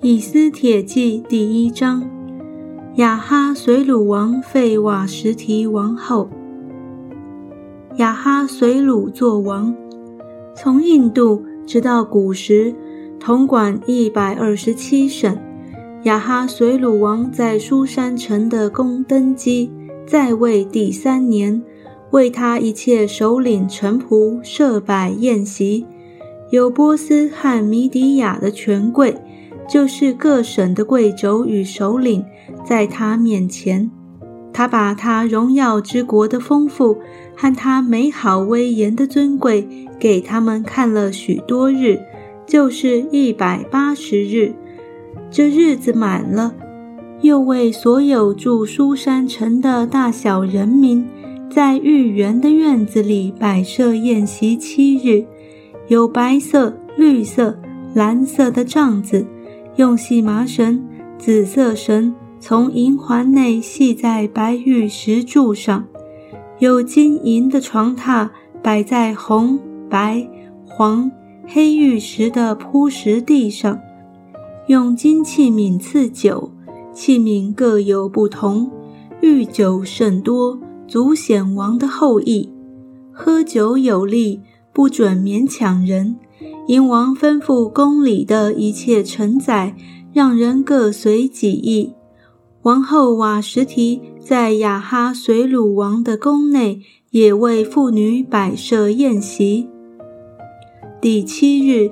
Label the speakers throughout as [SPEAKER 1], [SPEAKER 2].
[SPEAKER 1] 以斯帖记第一章：亚哈随鲁王废瓦什提王后。亚哈随鲁作王，从印度直到古时，统管一百二十七省。亚哈随鲁王在苏山城的宫登基，在位第三年，为他一切首领臣仆设摆宴席，有波斯和米底亚的权贵。就是各省的贵族与首领，在他面前，他把他荣耀之国的丰富和他美好威严的尊贵给他们看了许多日，就是一百八十日。这日子满了，又为所有住苏山城的大小人民，在御园的院子里摆设宴席七日，有白色、绿色、蓝色的帐子。用细麻绳、紫色绳从银环内系在白玉石柱上，有金银的床榻摆在红、白、黄、黑玉石的铺石地上，用金器皿赐酒，器皿各有不同，御酒甚多，足显王的后裔。喝酒有力，不准勉强人。殷王吩咐宫里的一切臣宰，让人各随己意。王后瓦什提在雅哈随鲁王的宫内，也为妇女摆设宴席。第七日，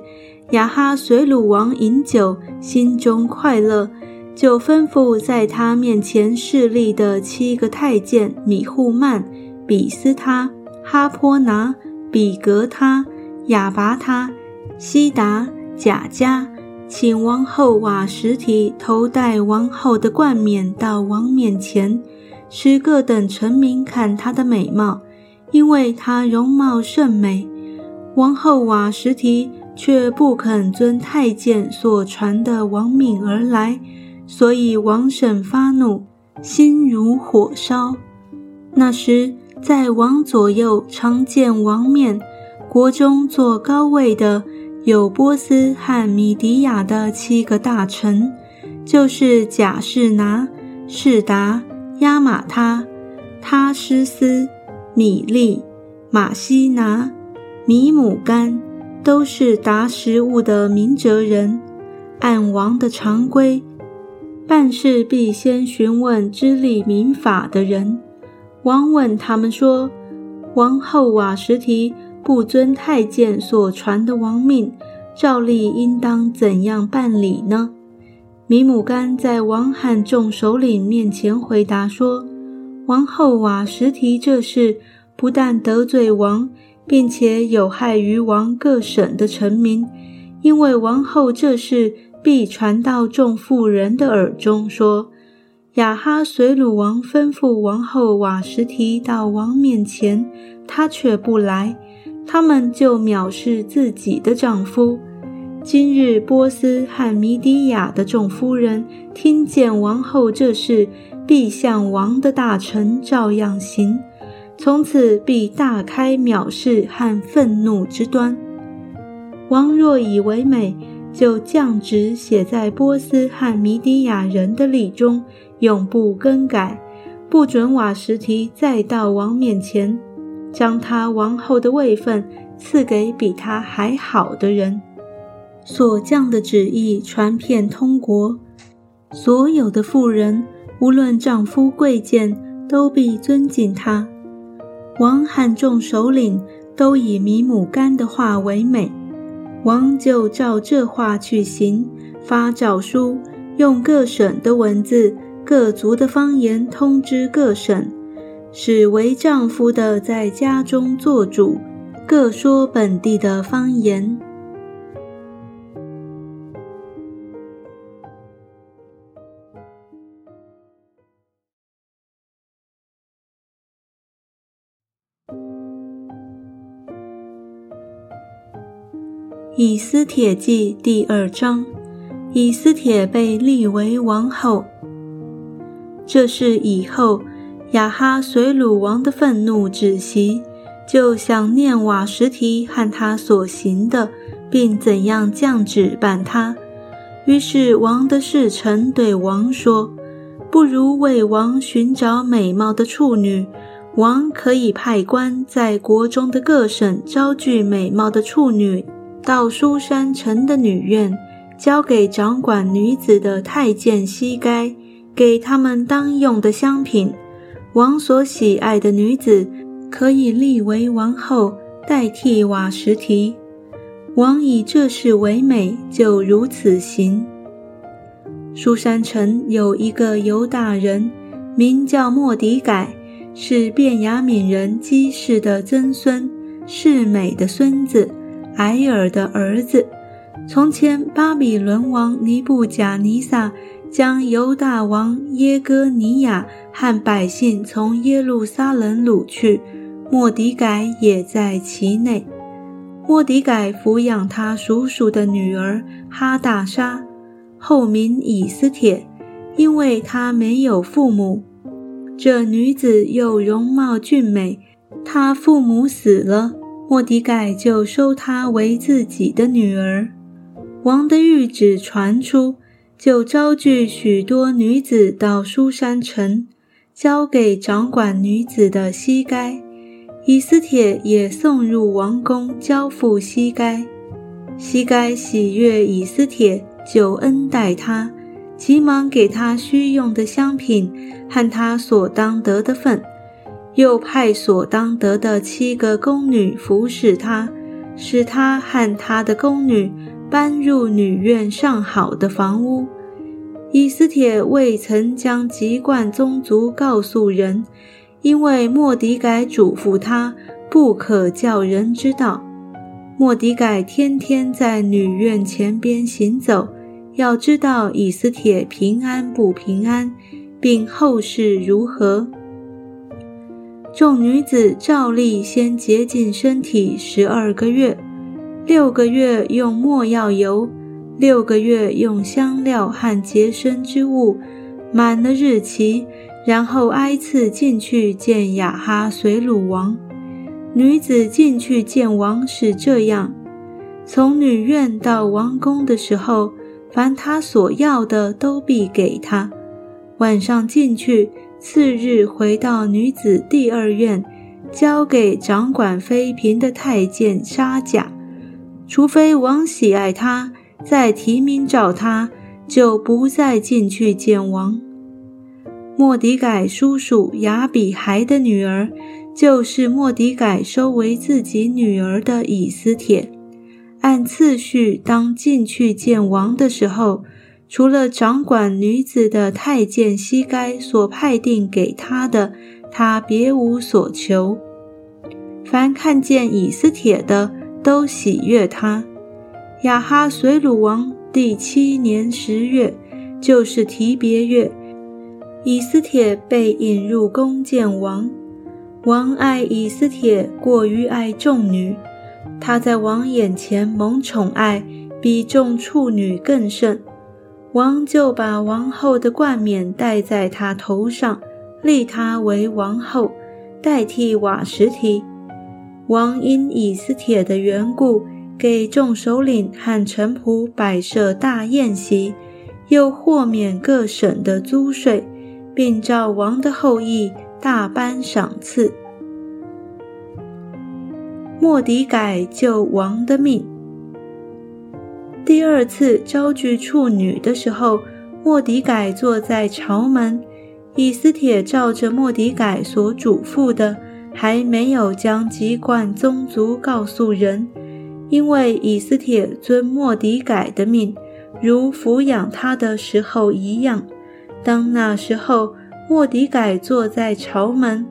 [SPEAKER 1] 雅哈随鲁王饮酒，心中快乐，就吩咐在他面前侍立的七个太监米户曼、比斯他、哈坡拿、比格他、亚拔他。西达贾家请王后瓦什提头戴王后的冠冕到王面前，使各等臣民看她的美貌，因为她容貌甚美。王后瓦什提却不肯遵太监所传的王命而来，所以王婶发怒，心如火烧。那时在王左右常见王面，国中坐高位的。有波斯和米迪亚的七个大臣，就是贾士拿、士达、亚玛他、他施斯、米利、马西拿、米姆干，都是达食物的明哲人。按王的常规，办事必先询问知礼民法的人。王问他们说：“王后瓦什提。”不遵太监所传的王命，照例应当怎样办理呢？米姆干在王罕众首领面前回答说：“王后瓦什提这事不但得罪王，并且有害于王各省的臣民，因为王后这事必传到众妇人的耳中，说雅哈随鲁王吩咐王后瓦什提到王面前，他却不来。”他们就藐视自己的丈夫。今日波斯和米底亚的众夫人听见王后这事，必向王的大臣照样行，从此必大开藐视和愤怒之端。王若以为美，就降旨写在波斯和米底亚人的礼中，永不更改，不准瓦什提再到王面前。将他王后的位分赐给比他还好的人，所降的旨意传遍通国，所有的妇人无论丈夫贵贱，都必尊敬他。王和众首领都以米姆干的话为美，王就照这话去行，发诏书，用各省的文字、各族的方言通知各省。使为丈夫的在家中做主，各说本地的方言。以斯帖记第二章，以斯帖被立为王后。这是以后。亚哈随鲁王的愤怒止息，就想念瓦什提和他所行的，并怎样降旨办他。于是王的侍臣对王说：“不如为王寻找美貌的处女。王可以派官在国中的各省招聚美貌的处女，到书山城的女院，交给掌管女子的太监西该，给他们当用的香品。王所喜爱的女子，可以立为王后，代替瓦什提。”王以这事为美，就如此行。苏山城有一个犹大人，名叫莫迪改，是便雅悯人基士的曾孙，是美的孙子，埃尔的儿子。从前巴比伦王尼布贾尼撒将犹大王耶哥尼亚和百姓从耶路撒冷掳去，莫迪改也在其内。莫迪改抚养他叔叔的女儿哈大沙，后名以斯帖，因为她没有父母。这女子又容貌俊美，她父母死了，莫迪改就收她为自己的女儿。王的谕旨传出，就招聚许多女子到书山城，交给掌管女子的西该。以斯帖也送入王宫，交付西该。西该喜悦以斯帖，就恩待他，急忙给他需用的香品和他所当得的份，又派所当得的七个宫女服侍他，使他和他的宫女搬入女院上好的房屋。以斯帖未曾将籍贯宗族告诉人。因为莫迪改嘱咐他不可叫人知道。莫迪改天天在女院前边行走，要知道以斯帖平安不平安，并后事如何。众女子照例先洁净身体十二个月，六个月用墨药油，六个月用香料和洁身之物，满了日期。然后挨次进去见雅哈随鲁王。女子进去见王是这样：从女院到王宫的时候，凡她所要的都必给她。晚上进去，次日回到女子第二院，交给掌管妃嫔的太监沙甲。除非王喜爱他，再提名召他，就不再进去见王。莫迪改叔叔雅比孩的女儿，就是莫迪改收为自己女儿的以斯帖。按次序，当进去见王的时候，除了掌管女子的太监西该所派定给他的，他别无所求。凡看见以斯帖的，都喜悦他。亚哈随鲁王第七年十月，就是提别月。以斯帖被引入宫见王，王爱以斯帖过于爱众女，她在王眼前蒙宠爱，比众处女更甚。王就把王后的冠冕戴在她头上，立她为王后，代替瓦什提。王因以斯帖的缘故，给众首领和臣仆摆设大宴席，又豁免各省的租税。并召王的后裔大颁赏赐。莫迪改救王的命。第二次招聚处女的时候，莫迪改坐在朝门。以斯帖照着莫迪改所嘱咐的，还没有将籍贯宗族告诉人，因为以斯帖遵莫迪改的命，如抚养他的时候一样。当那时候，莫迪改坐在朝门，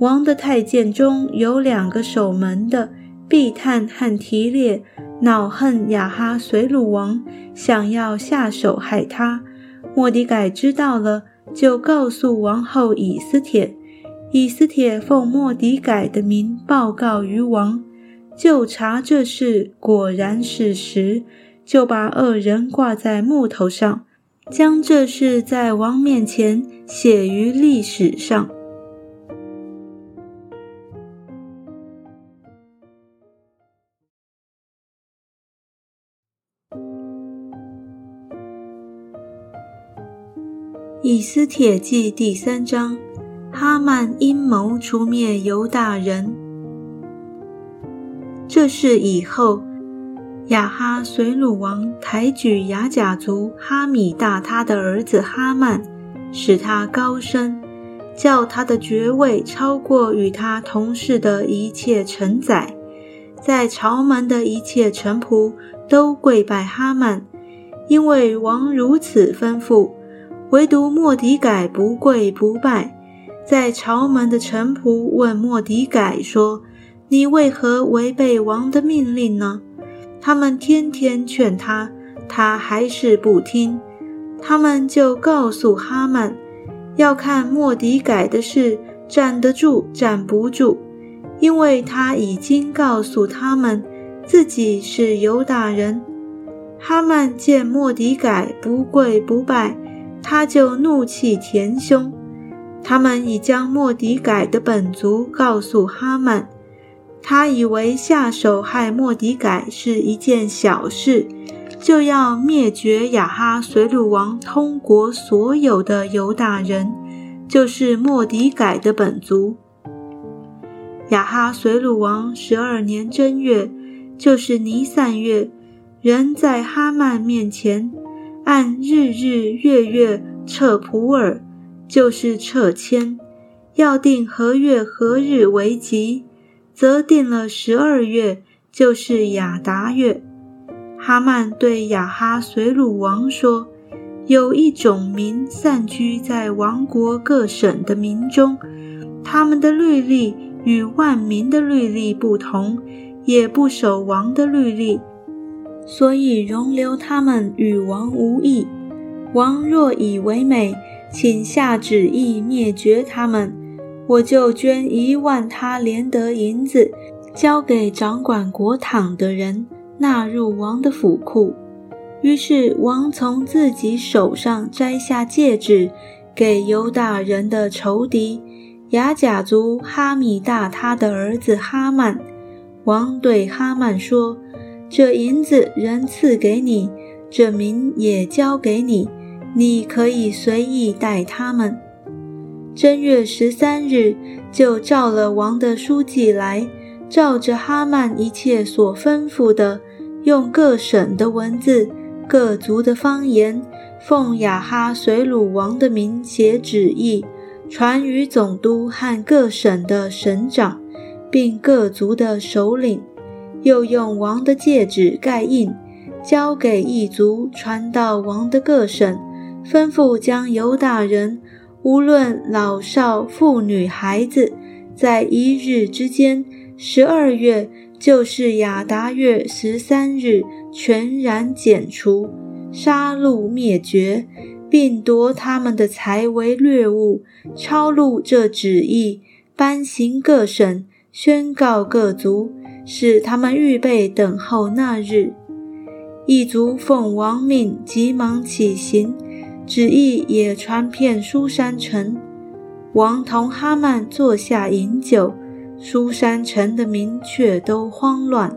[SPEAKER 1] 王的太监中有两个守门的，毕探和提列，恼恨亚哈随鲁王，想要下手害他。莫迪改知道了，就告诉王后以斯帖。以斯帖奉莫迪改的名报告于王，就查这事果然是实，就把二人挂在木头上。将这事在王面前写于历史上。以斯帖记第三章，哈曼阴谋出灭犹大人。这事以后，亚哈随鲁王抬举雅甲族哈米大他的儿子哈曼，使他高升，叫他的爵位超过与他同事的一切臣宰，在朝门的一切臣仆都跪拜哈曼，因为王如此吩咐。唯独莫迪改不跪不拜，在朝门的臣仆问莫迪改说：“你为何违背王的命令呢？”他们天天劝他，他还是不听。他们就告诉哈曼，要看莫迪改的事站得住站不住，因为他已经告诉他们自己是犹大人。哈曼见莫迪改不跪不拜。他就怒气填胸，他们已将莫迪改的本族告诉哈曼，他以为下手害莫迪改是一件小事，就要灭绝亚哈随鲁王通国所有的犹大人，就是莫迪改的本族。亚哈随鲁王十二年正月，就是尼散月，人在哈曼面前。按日日月月撤普尔，就是撤迁，要定何月何日为吉，则定了十二月，就是亚达月。哈曼对亚哈随鲁王说：“有一种民散居在王国各省的民中，他们的律例与万民的律例不同，也不守王的律例。”所以容留他们与王无异。王若以为美，请下旨意灭绝他们，我就捐一万他连得银子，交给掌管国堂的人，纳入王的府库。于是王从自己手上摘下戒指，给犹大人的仇敌雅甲族哈米大他的儿子哈曼。王对哈曼说。这银子人赐给你，这名也交给你，你可以随意带他们。正月十三日，就召了王的书记来，照着哈曼一切所吩咐的，用各省的文字、各族的方言，奉亚哈随鲁王的名写旨意，传于总督和各省的省长，并各族的首领。又用王的戒指盖印，交给一族，传到王的各省，吩咐将犹大人，无论老少、妇女、孩子，在一日之间，十二月，就是亚达月十三日，全然剪除，杀戮灭绝，并夺他们的财为掠物，抄录这旨意，颁行各省，宣告各族。使他们预备等候那日，一族奉王命，急忙起行，旨意也传遍书山城。王同哈曼坐下饮酒，书山城的民却都慌乱。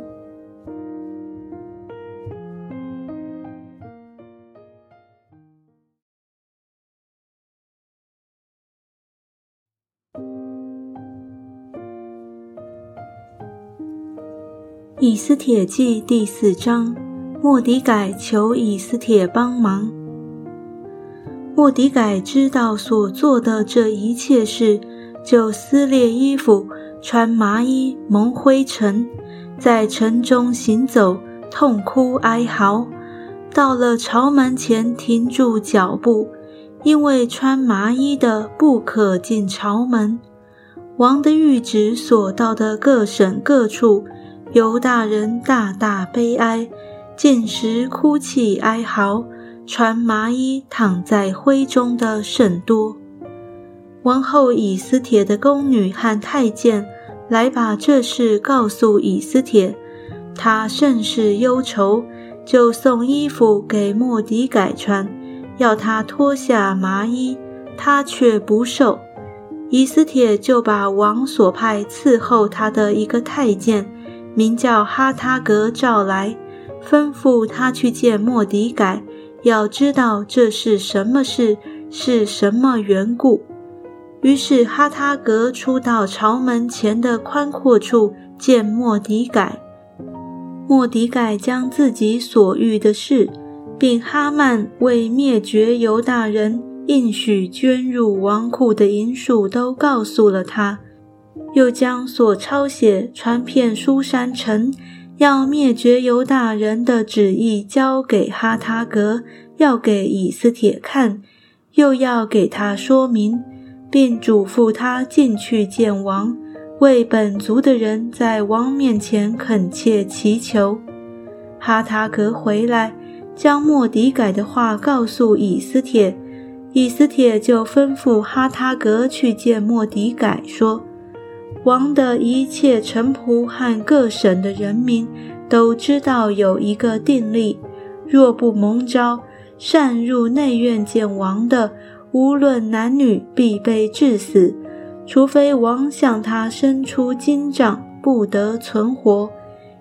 [SPEAKER 1] 以斯帖记第四章，莫迪改求以斯帖帮忙。莫迪改知道所做的这一切事，就撕裂衣服，穿麻衣，蒙灰尘，在城中行走，痛哭哀嚎。到了朝门前，停住脚步，因为穿麻衣的不可进朝门。王的谕旨所到的各省各处。犹大人大大悲哀，见时哭泣哀嚎，穿麻衣躺在灰中的甚多。王后以斯帖的宫女和太监来把这事告诉以斯帖，他甚是忧愁，就送衣服给莫迪改穿，要他脱下麻衣，他却不受。以斯帖就把王所派伺候他的一个太监。名叫哈他格召来，吩咐他去见莫迪改，要知道这是什么事，是什么缘故。于是哈他格出到朝门前的宽阔处见莫迪改。莫迪改将自己所遇的事，并哈曼为灭绝犹大人应许捐入王库的银数都告诉了他，又将所抄写传遍书山城要灭绝犹大人的旨意交给哈他格，要给以斯帖看，又要给他说明。并嘱咐他进去见王，为本族的人在王面前恳切祈求。哈塔格回来，将莫迪改的话告诉以斯帖，以斯帖就吩咐哈塔格去见莫迪改，说：“王的一切臣仆和各省的人民都知道有一个定例，若不蒙召，擅入内院见王的。”无论男女，必被致死，除非王向他伸出金杖，不得存活。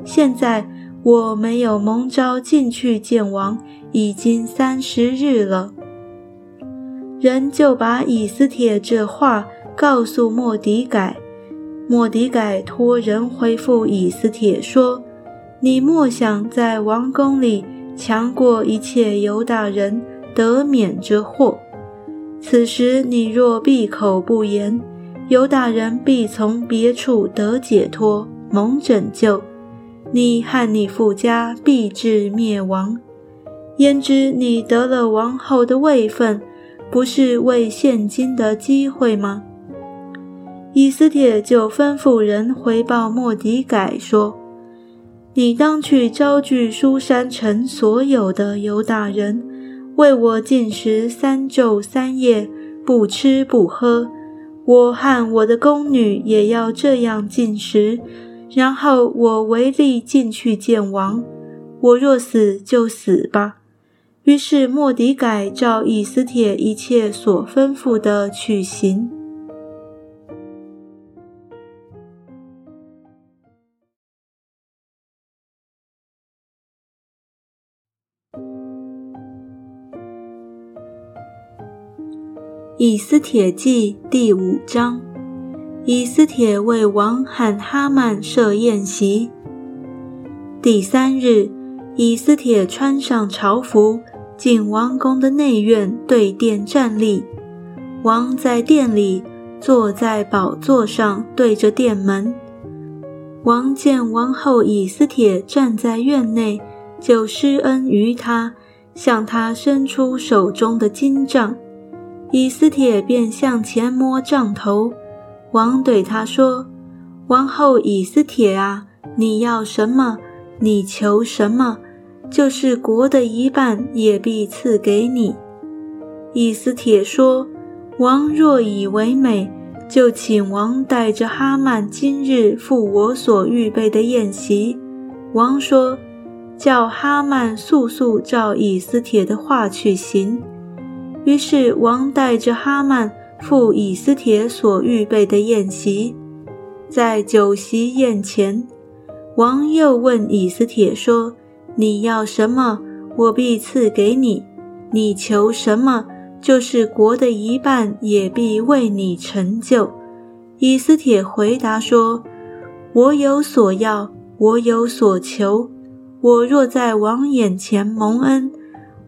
[SPEAKER 1] 现在我没有蒙召进去见王，已经三十日了。人就把以斯帖这话告诉莫迪改，莫迪改托人回复以斯帖说：“你莫想在王宫里强过一切犹大人，得免这祸。”此时你若闭口不言，犹大人必从别处得解脱，蒙拯救；你和你父家必至灭亡。焉知你得了王后的位分，不是为现今的机会吗？以斯帖就吩咐人回报莫迪改说：“你当去招聚书山城所有的犹大人。”为我进食三昼三夜，不吃不喝。我和我的宫女也要这样进食。然后我唯力进去见王。我若死就死吧。于是莫迪改照以斯帖一切所吩咐的去行。以斯帖记第五章：以斯帖为王和哈曼设宴席。第三日，以斯帖穿上朝服，进王宫的内院，对殿站立。王在殿里坐在宝座上，对着殿门。王见王后以斯帖站在院内，就施恩于他，向他伸出手中的金杖。以斯帖便向前摸杖头，王对他说：“王后以斯帖啊，你要什么？你求什么？就是国的一半也必赐给你。”以斯帖说：“王若以为美，就请王带着哈曼今日赴我所预备的宴席。”王说：“叫哈曼速速照以斯帖的话去行。”于是王带着哈曼赴以斯帖所预备的宴席，在酒席宴前，王又问以斯帖说：“你要什么，我必赐给你；你求什么，就是国的一半也必为你成就。”以斯帖回答说：“我有所要，我有所求。我若在王眼前蒙恩。”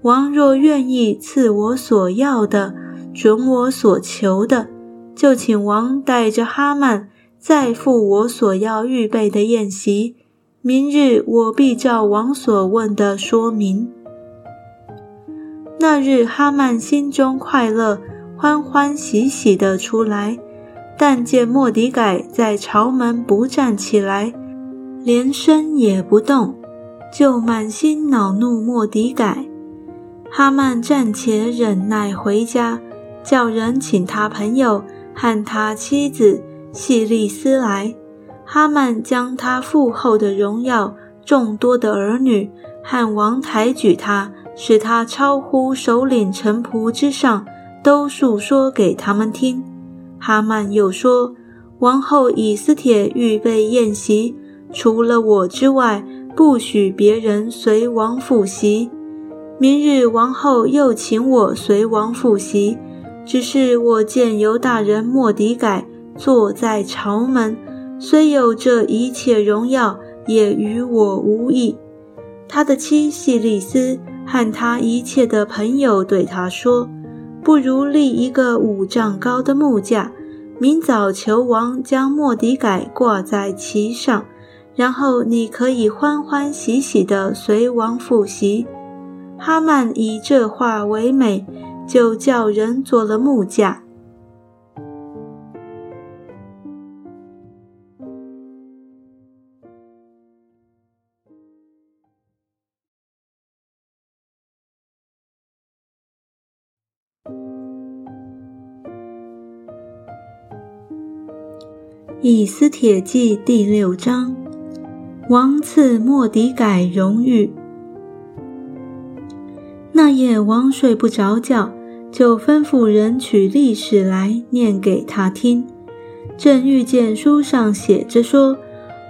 [SPEAKER 1] 王若愿意赐我所要的，准我所求的，就请王带着哈曼再赴我所要预备的宴席。明日我必照王所问的说明。那日哈曼心中快乐，欢欢喜喜地出来，但见莫迪改在朝门不站起来，连身也不动，就满心恼怒莫迪改。哈曼暂且忍耐回家，叫人请他朋友和他妻子细利斯来。哈曼将他父后的荣耀、众多的儿女和王抬举他，使他超乎首领臣仆之上，都述说给他们听。哈曼又说：“王后以斯帖预备宴席，除了我之外，不许别人随王赴席。”明日王后又请我随王复习，只是我见犹大人莫迪改坐在朝门，虽有这一切荣耀，也与我无益。他的妻细利斯和他一切的朋友对他说：“不如立一个五丈高的木架，明早求王将莫迪改挂在其上，然后你可以欢欢喜喜地随王复习。”哈曼以这话为美。就叫人做了木架。以斯帖记第六章，王赐莫迪改荣誉。那夜王睡不着觉，就吩咐人取历史来念给他听。正遇见书上写着说，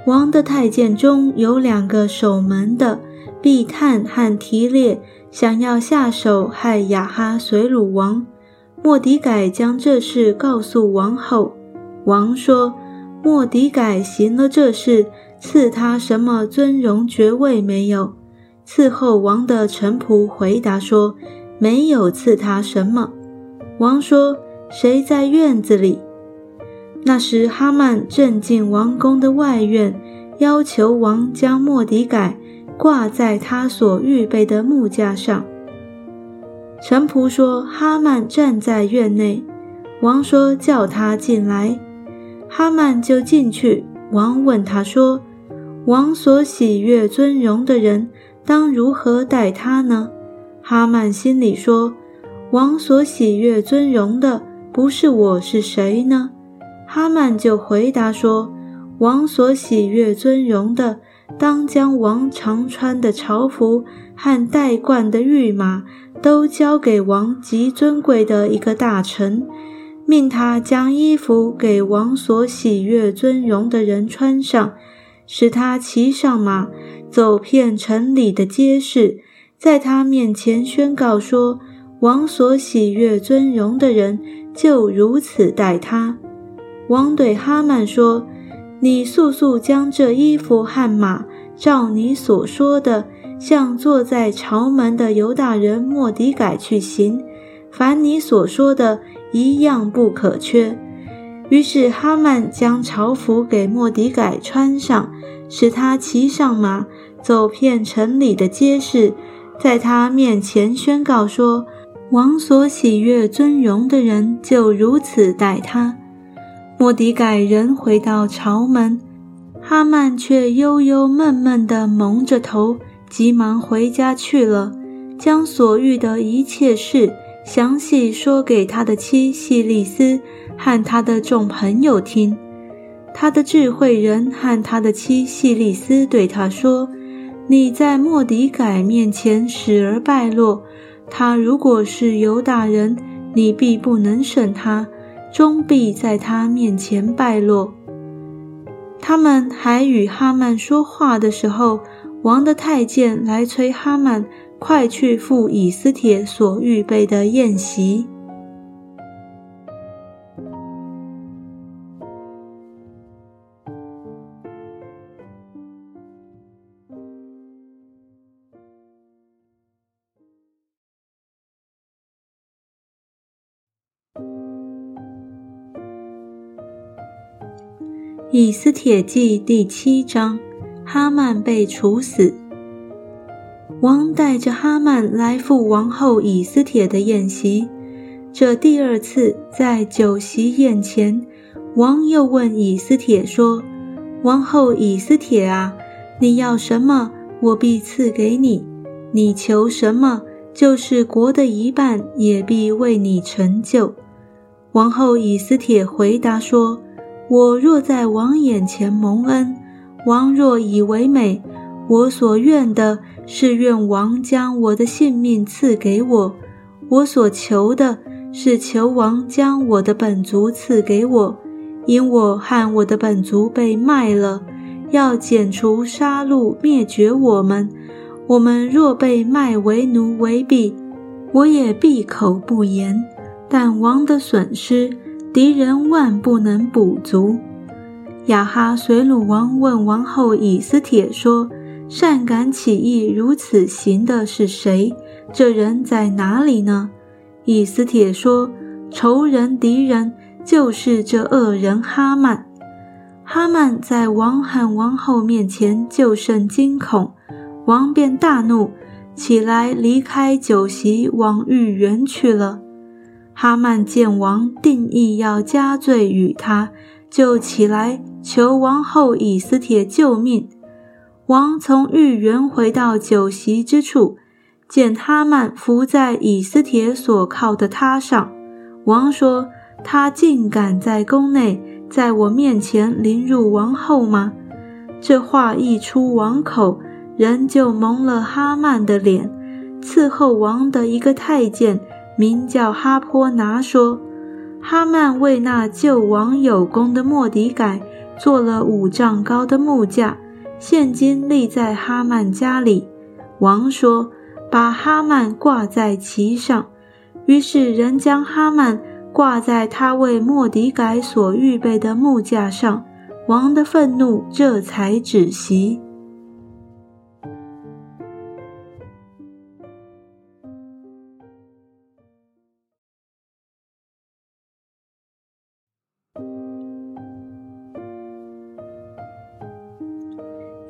[SPEAKER 1] 王的太监中有两个守门的，毕探和提列，想要下手害雅哈随鲁王。莫迪改将这事告诉王后，王说：莫迪改行了这事，赐他什么尊荣爵位没有？伺候王的臣仆回答说：“没有赐他什么。”王说：“谁在院子里？”那时哈曼正进王宫的外院，要求王将莫迪改挂在他所预备的木架上。臣仆说：“哈曼站在院内。”王说：“叫他进来。”哈曼就进去。王问他说：“王所喜悦尊荣的人。”当如何待他呢？哈曼心里说：“王所喜悦尊荣的，不是我是谁呢？”哈曼就回答说：“王所喜悦尊荣的，当将王常穿的朝服和戴冠的御马，都交给王极尊贵的一个大臣，命他将衣服给王所喜悦尊荣的人穿上，使他骑上马。”走遍城里的街市，在他面前宣告说：“王所喜悦尊荣的人，就如此待他。”王对哈曼说：“你速速将这衣服和马，照你所说的，向坐在朝门的犹大人莫迪改去行。凡你所说的，一样不可缺。”于是哈曼将朝服给莫迪改穿上，使他骑上马。走遍城里的街市，在他面前宣告说：“王所喜悦尊荣的人，就如此待他。”莫迪改人回到朝门，哈曼却悠悠闷闷地蒙着头，急忙回家去了，将所遇的一切事详细说给他的妻细利斯和他的众朋友听。他的智慧人和他的妻细利斯对他说。你在莫迪改面前死而败落，他如果是犹大人，你必不能胜他，终必在他面前败落。他们还与哈曼说话的时候，王的太监来催哈曼快去赴以斯帖所预备的宴席。以斯帖记第七章，哈曼被处死。王带着哈曼来赴王后以斯帖的宴席。这第二次在酒席宴前，王又问以斯帖说：“王后以斯帖啊，你要什么，我必赐给你；你求什么，就是国的一半，也必为你成就。”王后以斯帖回答说。我若在王眼前蒙恩，王若以为美，我所愿的是愿王将我的性命赐给我；我所求的是求王将我的本族赐给我，因我和我的本族被卖了，要剪除杀戮灭绝我们。我们若被卖为奴为婢，我也闭口不言。但王的损失，敌人万不能补足。亚哈随鲁王问王后以斯帖说：“善敢起义如此行的是谁？这人在哪里呢？”以斯帖说：“仇人敌人就是这恶人哈曼。”哈曼在王和王后面前就甚惊恐，王便大怒，起来离开酒席，往御园去了。哈曼见王定义要加罪于他，就起来求王后以斯帖救命。王从御园回到酒席之处，见哈曼伏在以斯帖所靠的榻上。王说：“他竟敢在宫内。”在我面前凌辱王后吗？这话一出王口，人就蒙了哈曼的脸。伺候王的一个太监名叫哈坡拿说：“哈曼为那救王有功的莫迪改做了五丈高的木架，现今立在哈曼家里。”王说：“把哈曼挂在其上。”于是人将哈曼。挂在他为莫迪改所预备的木架上，王的愤怒这才止息。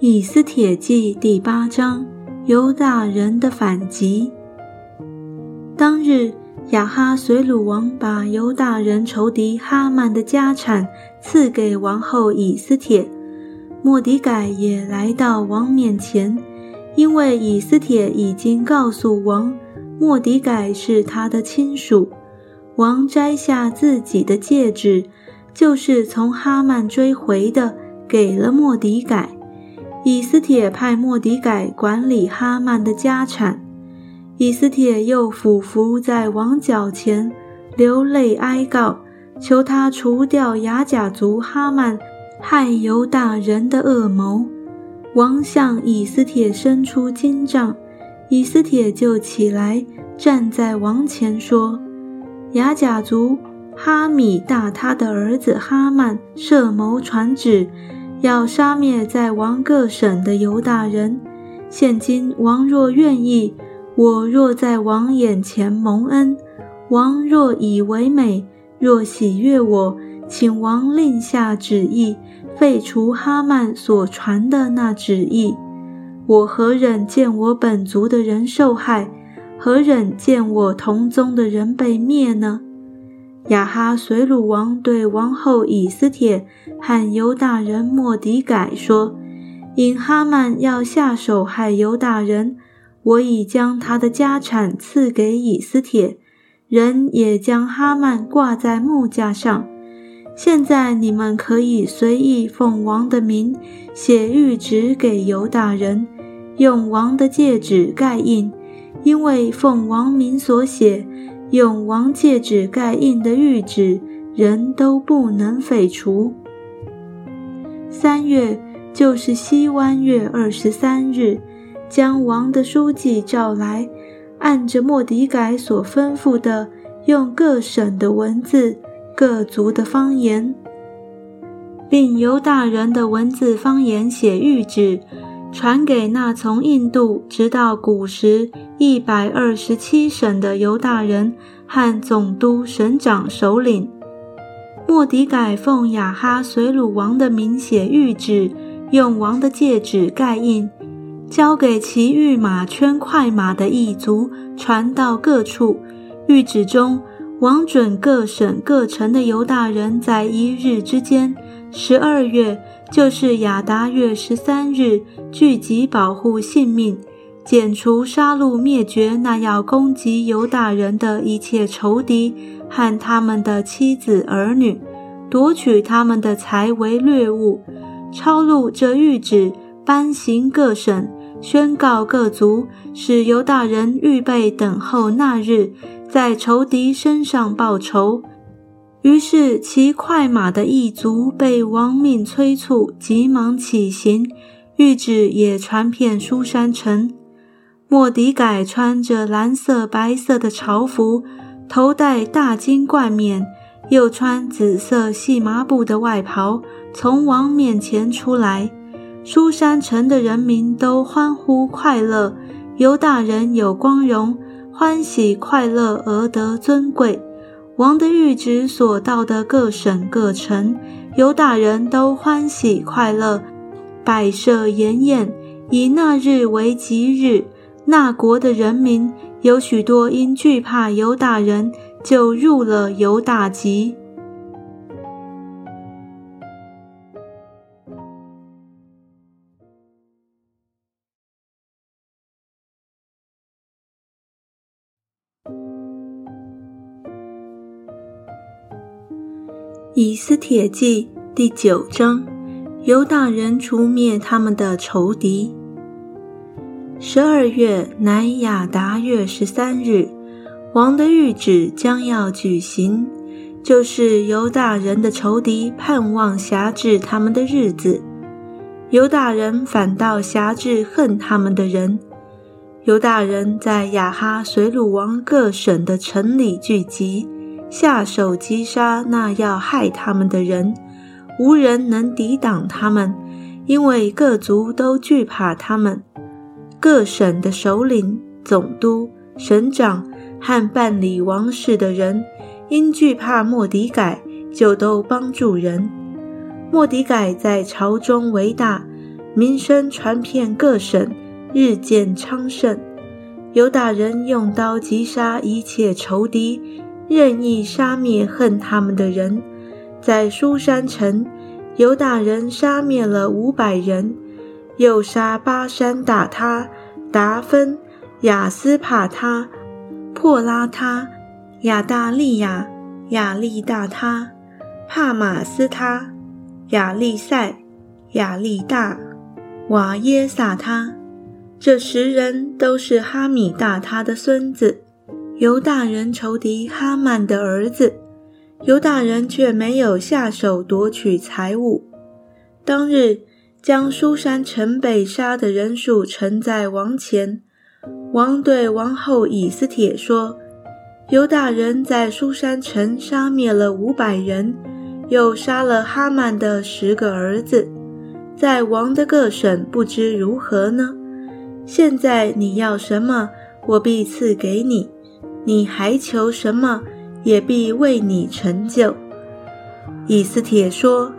[SPEAKER 1] 以斯帖记第八章：犹大人的反击。当日。亚哈随鲁王把犹大人仇敌哈曼的家产赐给王后以斯帖，莫迪改也来到王面前，因为以斯帖已经告诉王，莫迪改是他的亲属。王摘下自己的戒指，就是从哈曼追回的，给了莫迪改。以斯帖派莫迪改管理哈曼的家产。以斯帖又俯伏在王脚前，流泪哀告，求他除掉雅甲族哈曼害犹大人的恶谋。王向以斯帖伸出金杖，以斯帖就起来站在王前说：“雅甲族哈米大他的儿子哈曼设谋传旨，要杀灭在王各省的犹大人。现今王若愿意。”我若在王眼前蒙恩，王若以为美，若喜悦我，请王令下旨意，废除哈曼所传的那旨意。我何忍见我本族的人受害？何忍见我同宗的人被灭呢？亚哈随鲁王对王后以斯帖和犹大人莫迪改说：“因哈曼要下手害犹大人。”我已将他的家产赐给以斯帖，人也将哈曼挂在木架上。现在你们可以随意奉王的名写谕旨给犹大人，用王的戒指盖印，因为奉王名所写、用王戒指盖印的谕旨，人都不能废除。三月就是西湾月二十三日。将王的书记召来，按着莫迪改所吩咐的，用各省的文字、各族的方言，并由大人的文字方言写谕旨，传给那从印度直到古时一百二十七省的犹大人和总督、省长、首领。莫迪改奉雅哈随鲁王的名写谕旨，用王的戒指盖印。交给骑御马圈快马的一族，传到各处。谕旨中，王准各省各城的犹大人，在一日之间，十二月，就是亚达月十三日，聚集保护性命，剪除杀戮灭绝那要攻击犹大人的一切仇敌和他们的妻子儿女，夺取他们的财为掠物。抄录这谕旨，颁行各省。宣告各族，使犹大人预备等候那日，在仇敌身上报仇。于是骑快马的一族被王命催促，急忙起行。谕旨也传遍苏山城。莫迪改穿着蓝色、白色的朝服，头戴大金冠冕，又穿紫色细麻布的外袍，从王面前出来。苏山城的人民都欢呼快乐，犹大人有光荣，欢喜快乐而得尊贵。王的谕旨所到的各省各城，犹大人都欢喜快乐，摆设筵宴，以那日为吉日。那国的人民有许多因惧怕犹大人，就入了犹大籍。以斯帖记第九章：犹大人除灭他们的仇敌。十二月乃亚达月十三日，王的谕旨将要举行，就是犹大人的仇敌盼望辖制他们的日子。犹大人反倒辖制恨他们的人。犹大人在雅哈随鲁王各省的城里聚集。下手击杀那要害他们的人，无人能抵挡他们，因为各族都惧怕他们。各省的首领、总督、省长和办理王事的人，因惧怕莫迪改，就都帮助人。莫迪改在朝中为大，名声传遍各省，日渐昌盛。犹大人用刀击杀一切仇敌。任意杀灭恨他们的人，在苏山城，犹大人杀灭了五百人，又杀巴山打他、达芬、雅斯帕他、破拉他、亚大利亚、亚利大他、帕马斯他、亚利塞、亚利大、瓦耶萨他。这十人都是哈米大他的孙子。犹大人仇敌哈曼的儿子，犹大人却没有下手夺取财物。当日将苏山城被杀的人数呈在王前，王对王后以斯帖说：“犹大人在苏山城杀灭了五百人，又杀了哈曼的十个儿子，在王的各省不知如何呢？现在你要什么，我必赐给你。”你还求什么，也必为你成就。以斯帖说：“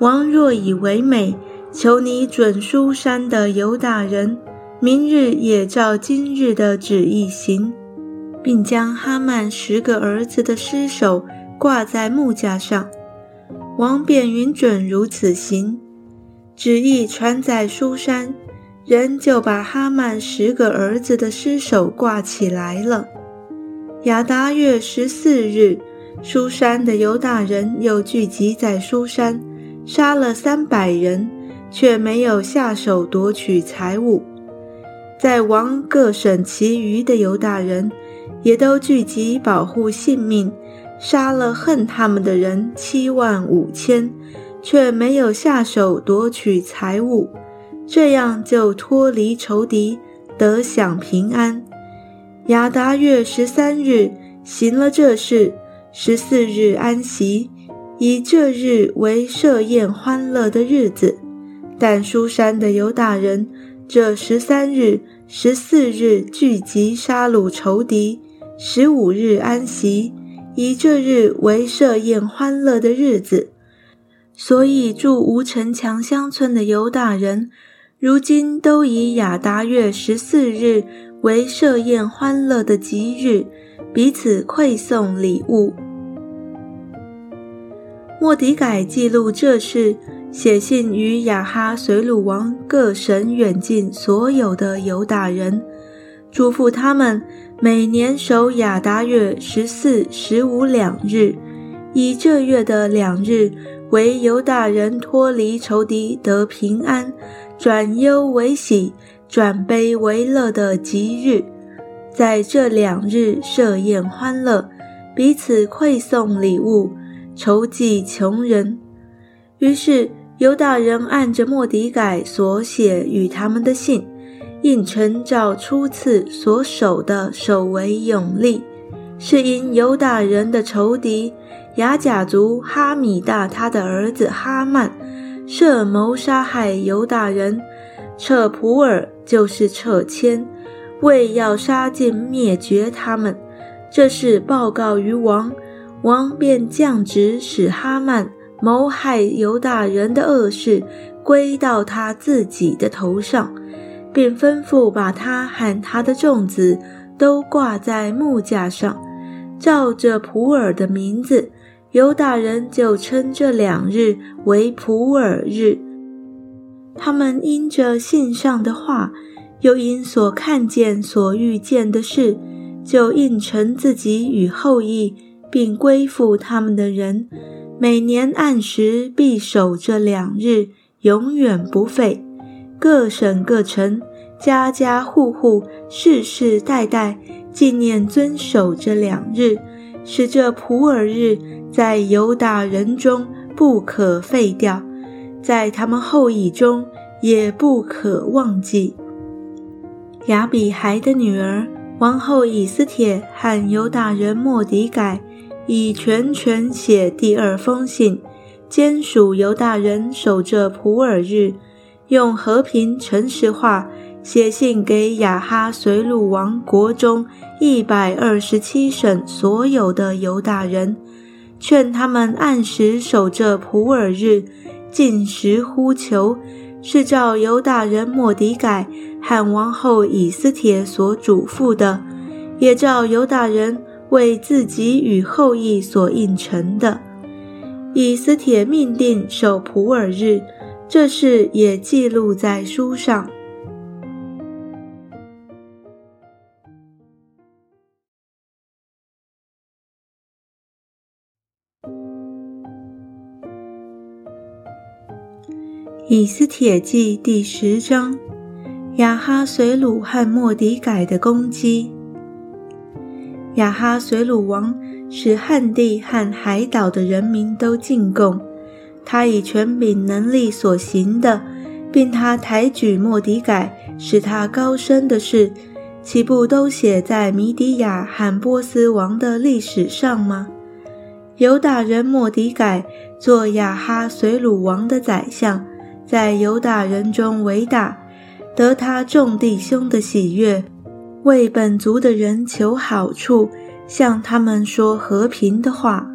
[SPEAKER 1] 王若以为美，求你准书山的犹大人，明日也照今日的旨意行，并将哈曼十个儿子的尸首挂在木架上。王便允准如此行。旨意传在书山，人就把哈曼十个儿子的尸首挂起来了。”亚达月十四日，苏山的犹大人又聚集在苏山，杀了三百人，却没有下手夺取财物。在王各省其余的犹大人，也都聚集保护性命，杀了恨他们的人七万五千，却没有下手夺取财物，这样就脱离仇敌，得享平安。亚达月十三日行了这事，十四日安息，以这日为设宴欢乐的日子。但书山的犹大人这十三日、十四日聚集杀戮仇敌，十五日安息，以这日为设宴欢乐的日子。所以住无城墙乡村的犹大人，如今都以亚达月十四日。为设宴欢乐的吉日，彼此馈送礼物。莫迪改记录这事，写信与雅哈随鲁王各省远近所有的犹大人，嘱咐他们每年守亚达月十四、十五两日，以这月的两日为犹大人脱离仇敌得平安，转忧为喜。转悲为乐的吉日，在这两日设宴欢乐，彼此馈送礼物，筹济穷人。于是犹大人按着莫迪改所写与他们的信，应承照初次所守的守为永立，是因犹大人的仇敌雅甲族哈米大他的儿子哈曼设谋杀害犹大人，撤普尔就是撤迁，为要杀尽灭绝他们。这是报告于王，王便降旨使哈曼谋害犹大人的恶事归到他自己的头上，并吩咐把他和他的众子都挂在木架上。照着普尔的名字，犹大人就称这两日为普尔日。他们因着信上的话，又因所看见、所遇见的事，就应承自己与后裔，并归附他们的人，每年按时必守这两日，永远不废。各省各城，家家户户，世世代代。纪念遵守这两日，使这普尔日在犹大人中不可废掉，在他们后裔中也不可忘记。亚比孩的女儿王后以斯帖和犹大人莫迪改，以全权写第二封信，兼属犹大人守着普尔日，用和平诚实话。写信给亚哈随鲁王国中一百二十七省所有的犹大人，劝他们按时守着普尔日，进食呼求，是照犹大人莫迪改汉王后以斯帖所嘱咐的，也照犹大人为自己与后裔所应承的。以斯帖命定守普尔日，这事也记录在书上。以斯帖记第十章：亚哈随鲁和莫迪改的攻击。亚哈随鲁王使汉地和海岛的人民都进贡，他以权柄能力所行的，并他抬举莫迪改，使他高升的事，岂不都写在米底亚和波斯王的历史上吗？犹大人莫迪改做亚哈随鲁王的宰相。在犹大人中为大，得他众弟兄的喜悦，为本族的人求好处，向他们说和平的话。